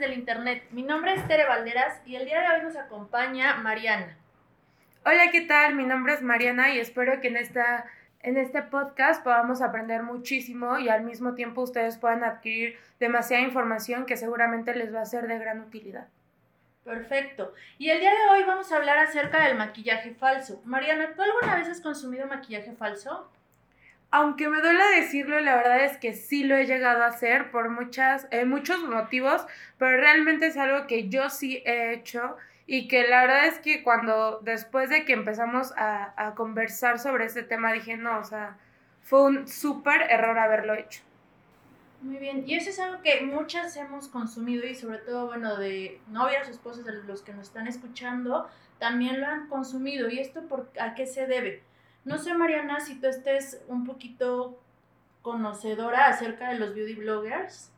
del internet. Mi nombre es Tere Valderas y el día de hoy nos acompaña Mariana. Hola, ¿qué tal? Mi nombre es Mariana y espero que en esta en este podcast podamos aprender muchísimo y al mismo tiempo ustedes puedan adquirir demasiada información que seguramente les va a ser de gran utilidad. Perfecto. Y el día de hoy vamos a hablar acerca del maquillaje falso. Mariana, ¿tú alguna vez has consumido maquillaje falso? Aunque me duele decirlo, la verdad es que sí lo he llegado a hacer por muchas, eh, muchos motivos, pero realmente es algo que yo sí he hecho y que la verdad es que cuando después de que empezamos a, a conversar sobre este tema dije, no, o sea, fue un súper error haberlo hecho. Muy bien, y eso es algo que muchas hemos consumido y sobre todo, bueno, de novias o esposas de los que nos están escuchando, también lo han consumido. ¿Y esto por, a qué se debe? No sé, Mariana, si tú estés un poquito conocedora acerca de los beauty bloggers.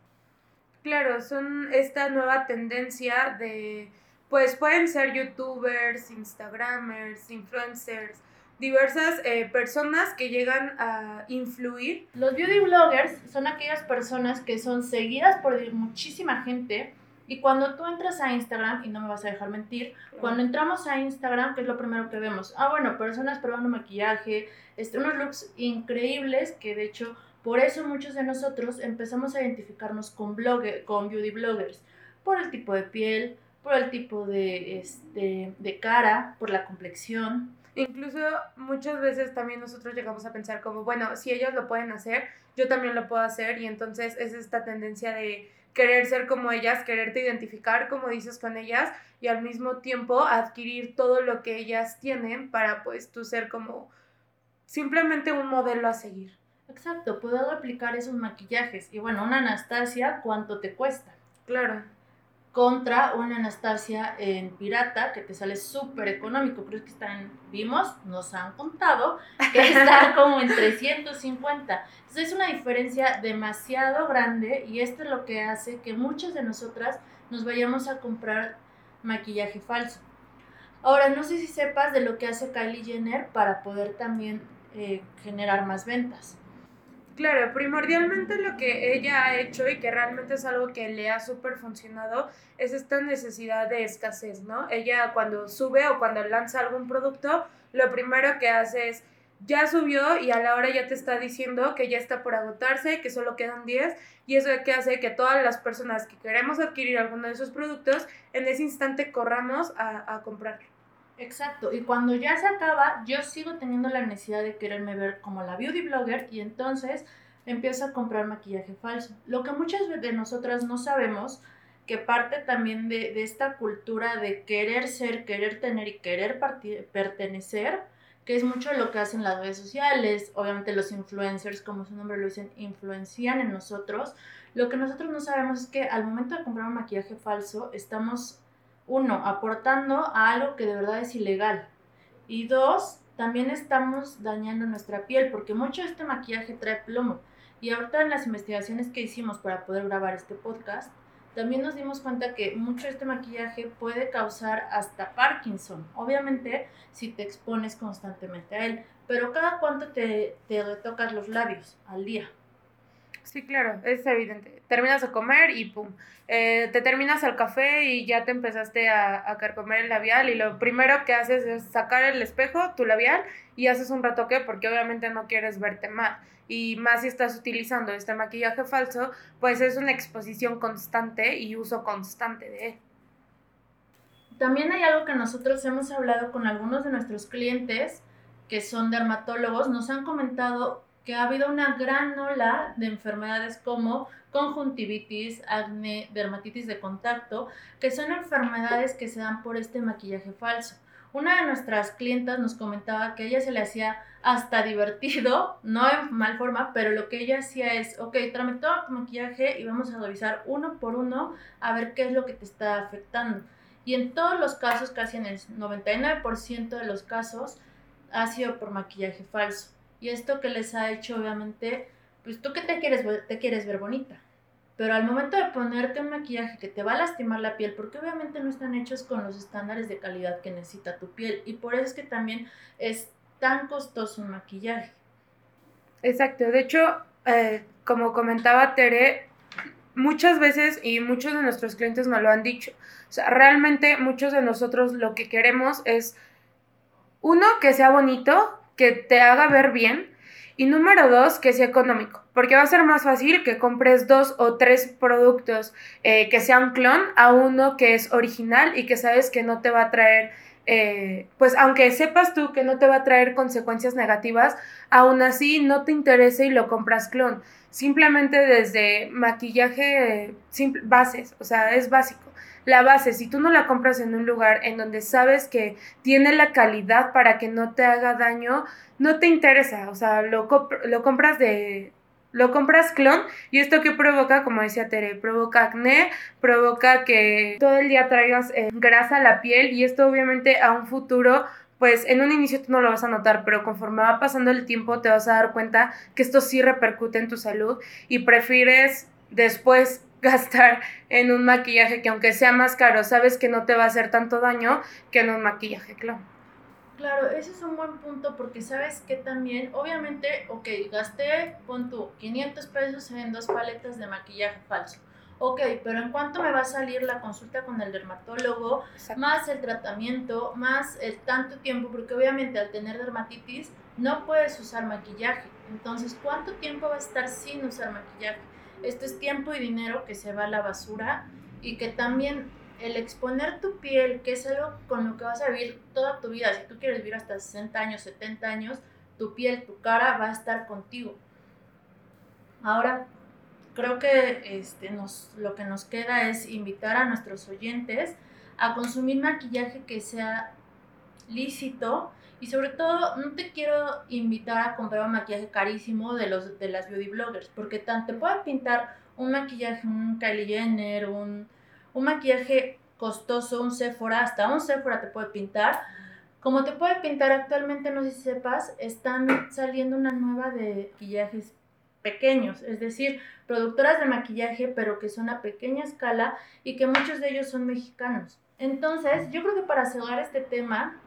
Claro, son esta nueva tendencia de, pues pueden ser youtubers, instagramers, influencers, diversas eh, personas que llegan a influir. Los beauty bloggers son aquellas personas que son seguidas por muchísima gente y cuando tú entras a Instagram, y no me vas a dejar mentir, cuando entramos a Instagram, ¿qué es lo primero que vemos? Ah, bueno, personas probando maquillaje, este, unos looks increíbles que de hecho por eso muchos de nosotros empezamos a identificarnos con, blogger, con beauty bloggers, por el tipo de piel, por el tipo de, este, de cara, por la complexión. Incluso muchas veces también nosotros llegamos a pensar como, bueno, si ellos lo pueden hacer, yo también lo puedo hacer y entonces es esta tendencia de querer ser como ellas, quererte identificar, como dices, con ellas y al mismo tiempo adquirir todo lo que ellas tienen para pues tú ser como simplemente un modelo a seguir. Exacto, puedo aplicar esos maquillajes. Y bueno, una Anastasia, ¿cuánto te cuesta? Claro contra una Anastasia en pirata que te sale súper económico. Creo que está en Vimos, nos han contado que está como en 350. Entonces es una diferencia demasiado grande y esto es lo que hace que muchas de nosotras nos vayamos a comprar maquillaje falso. Ahora, no sé si sepas de lo que hace Kylie Jenner para poder también eh, generar más ventas. Claro, primordialmente lo que ella ha hecho y que realmente es algo que le ha súper funcionado es esta necesidad de escasez, ¿no? Ella cuando sube o cuando lanza algún producto, lo primero que hace es ya subió y a la hora ya te está diciendo que ya está por agotarse, que solo quedan 10 y eso que hace que todas las personas que queremos adquirir alguno de esos productos en ese instante corramos a, a comprarlo. Exacto, y cuando ya se acaba, yo sigo teniendo la necesidad de quererme ver como la beauty blogger y entonces empiezo a comprar maquillaje falso. Lo que muchas de nosotras no sabemos, que parte también de, de esta cultura de querer ser, querer tener y querer pertenecer, que es mucho lo que hacen las redes sociales, obviamente los influencers, como su nombre lo dicen, influencian en nosotros. Lo que nosotros no sabemos es que al momento de comprar un maquillaje falso, estamos uno, aportando a algo que de verdad es ilegal. Y dos, también estamos dañando nuestra piel, porque mucho de este maquillaje trae plomo. Y ahorita en las investigaciones que hicimos para poder grabar este podcast, también nos dimos cuenta que mucho de este maquillaje puede causar hasta Parkinson. Obviamente, si te expones constantemente a él. Pero cada cuánto te, te retocas los labios al día. Sí, claro, es evidente. Terminas de comer y pum. Eh, te terminas el café y ya te empezaste a, a carcomer el labial y lo primero que haces es sacar el espejo, tu labial, y haces un retoque porque obviamente no quieres verte mal. Y más si estás utilizando este maquillaje falso, pues es una exposición constante y uso constante de él. También hay algo que nosotros hemos hablado con algunos de nuestros clientes que son dermatólogos, nos han comentado que ha habido una gran ola de enfermedades como conjuntivitis, acné, dermatitis de contacto, que son enfermedades que se dan por este maquillaje falso. Una de nuestras clientas nos comentaba que a ella se le hacía hasta divertido, no en mal forma, pero lo que ella hacía es, ok, tráeme todo tu maquillaje y vamos a revisar uno por uno a ver qué es lo que te está afectando. Y en todos los casos, casi en el 99% de los casos, ha sido por maquillaje falso. Y esto que les ha hecho, obviamente, pues tú que te quieres, te quieres ver bonita. Pero al momento de ponerte un maquillaje que te va a lastimar la piel, porque obviamente no están hechos con los estándares de calidad que necesita tu piel. Y por eso es que también es tan costoso un maquillaje. Exacto. De hecho, eh, como comentaba Tere, muchas veces y muchos de nuestros clientes me lo han dicho. O sea, realmente muchos de nosotros lo que queremos es, uno, que sea bonito, que te haga ver bien. Y número dos, que sea económico, porque va a ser más fácil que compres dos o tres productos eh, que sean clon a uno que es original y que sabes que no te va a traer eh, pues aunque sepas tú que no te va a traer consecuencias negativas, aún así no te interesa y lo compras clon. Simplemente desde maquillaje, bases, o sea, es básico. La base, si tú no la compras en un lugar en donde sabes que tiene la calidad para que no te haga daño, no te interesa, o sea, lo, lo compras de, lo compras clon y esto que provoca, como decía Tere, provoca acné, provoca que todo el día traigas eh, grasa a la piel y esto obviamente a un futuro pues en un inicio tú no lo vas a notar, pero conforme va pasando el tiempo te vas a dar cuenta que esto sí repercute en tu salud y prefieres después gastar en un maquillaje que aunque sea más caro, sabes que no te va a hacer tanto daño que en un maquillaje clon. Claro, ese es un buen punto porque sabes que también, obviamente, ok, gasté, pon tú, 500 pesos en dos paletas de maquillaje falso. Ok, pero ¿en cuánto me va a salir la consulta con el dermatólogo? Más el tratamiento, más el tanto tiempo, porque obviamente al tener dermatitis no puedes usar maquillaje. Entonces, ¿cuánto tiempo va a estar sin usar maquillaje? Esto es tiempo y dinero que se va a la basura y que también el exponer tu piel, que es algo con lo que vas a vivir toda tu vida, si tú quieres vivir hasta 60 años, 70 años, tu piel, tu cara va a estar contigo. Ahora, creo que este, nos, lo que nos queda es invitar a nuestros oyentes a consumir maquillaje que sea lícito y sobre todo no te quiero invitar a comprar un maquillaje carísimo de los de las beauty bloggers porque tanto te pueden pintar un maquillaje un Kylie Jenner un un maquillaje costoso, un Sephora, hasta un Sephora te puede pintar. Como te puede pintar actualmente, no sé si sepas, están saliendo una nueva de maquillajes pequeños, es decir, productoras de maquillaje, pero que son a pequeña escala y que muchos de ellos son mexicanos. Entonces, yo creo que para cerrar este tema,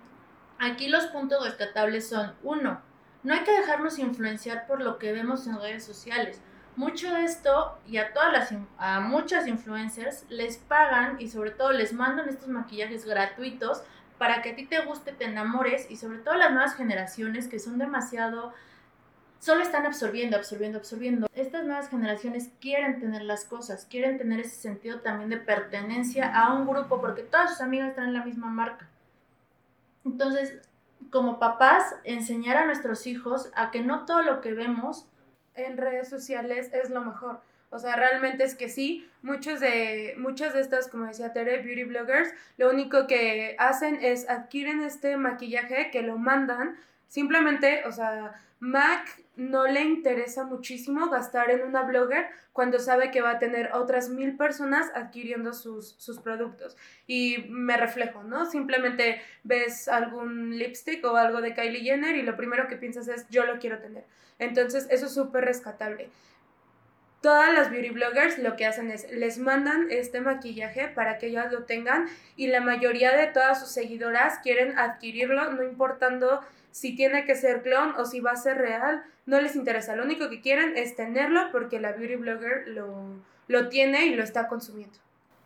aquí los puntos rescatables son, uno, no hay que dejarnos influenciar por lo que vemos en redes sociales. Mucho de esto y a todas las a muchas influencers les pagan y sobre todo les mandan estos maquillajes gratuitos para que a ti te guste, te enamores y sobre todo las nuevas generaciones que son demasiado solo están absorbiendo, absorbiendo, absorbiendo. Estas nuevas generaciones quieren tener las cosas, quieren tener ese sentido también de pertenencia a un grupo porque todas sus amigas traen la misma marca. Entonces, como papás, enseñar a nuestros hijos a que no todo lo que vemos en redes sociales es lo mejor. O sea, realmente es que sí, muchos de, muchas de estas, como decía Tere, beauty bloggers, lo único que hacen es adquieren este maquillaje que lo mandan. Simplemente, o sea, Mac no le interesa muchísimo gastar en una blogger cuando sabe que va a tener otras mil personas adquiriendo sus, sus productos. Y me reflejo, ¿no? Simplemente ves algún lipstick o algo de Kylie Jenner y lo primero que piensas es yo lo quiero tener. Entonces, eso es súper rescatable. Todas las beauty bloggers lo que hacen es les mandan este maquillaje para que ellas lo tengan y la mayoría de todas sus seguidoras quieren adquirirlo, no importando si tiene que ser clon o si va a ser real, no les interesa. Lo único que quieren es tenerlo porque la beauty blogger lo, lo tiene y lo está consumiendo.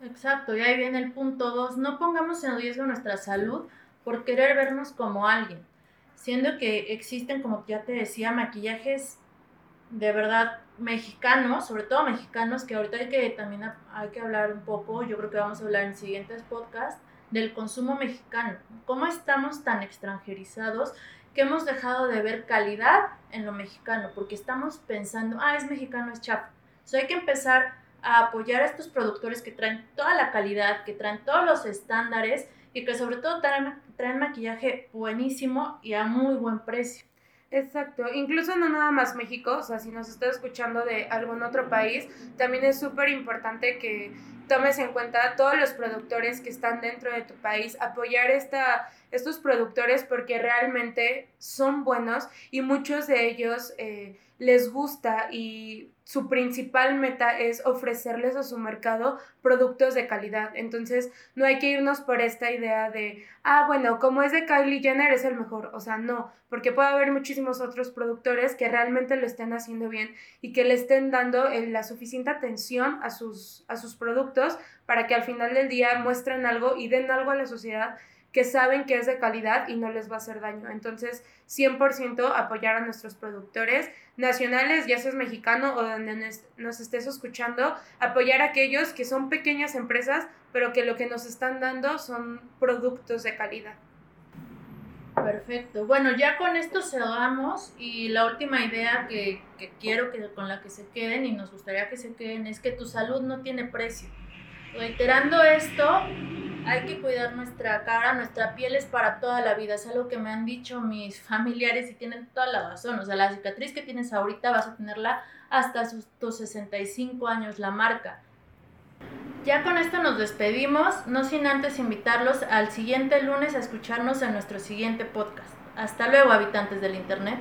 Exacto, y ahí viene el punto 2. No pongamos en riesgo nuestra salud por querer vernos como alguien siendo que existen, como ya te decía, maquillajes de verdad mexicanos, sobre todo mexicanos, que ahorita hay que también hay que hablar un poco, yo creo que vamos a hablar en siguientes podcasts, del consumo mexicano. ¿Cómo estamos tan extranjerizados que hemos dejado de ver calidad en lo mexicano? Porque estamos pensando, ah, es mexicano, es chapa. So hay que empezar a apoyar a estos productores que traen toda la calidad, que traen todos los estándares y que sobre todo traen maquillaje buenísimo y a muy buen precio. Exacto, incluso no nada más México, o sea, si nos está escuchando de algún otro país, también es súper importante que tomes en cuenta todos los productores que están dentro de tu país, apoyar esta, estos productores porque realmente son buenos y muchos de ellos eh, les gusta y su principal meta es ofrecerles a su mercado productos de calidad. Entonces, no hay que irnos por esta idea de, ah, bueno, como es de Kylie Jenner es el mejor. O sea, no, porque puede haber muchísimos otros productores que realmente lo estén haciendo bien y que le estén dando la suficiente atención a sus, a sus productos para que al final del día muestren algo y den algo a la sociedad que saben que es de calidad y no les va a hacer daño. Entonces, 100% apoyar a nuestros productores nacionales, ya seas mexicano o donde nos estés escuchando, apoyar a aquellos que son pequeñas empresas, pero que lo que nos están dando son productos de calidad. Perfecto. Bueno, ya con esto cerramos y la última idea que, que quiero que con la que se queden y nos gustaría que se queden es que tu salud no tiene precio. Reiterando esto, hay que cuidar nuestra cara, nuestra piel es para toda la vida, es algo que me han dicho mis familiares y tienen toda la razón, o sea, la cicatriz que tienes ahorita vas a tenerla hasta tus 65 años, la marca. Ya con esto nos despedimos, no sin antes invitarlos al siguiente lunes a escucharnos en nuestro siguiente podcast. Hasta luego, habitantes del Internet.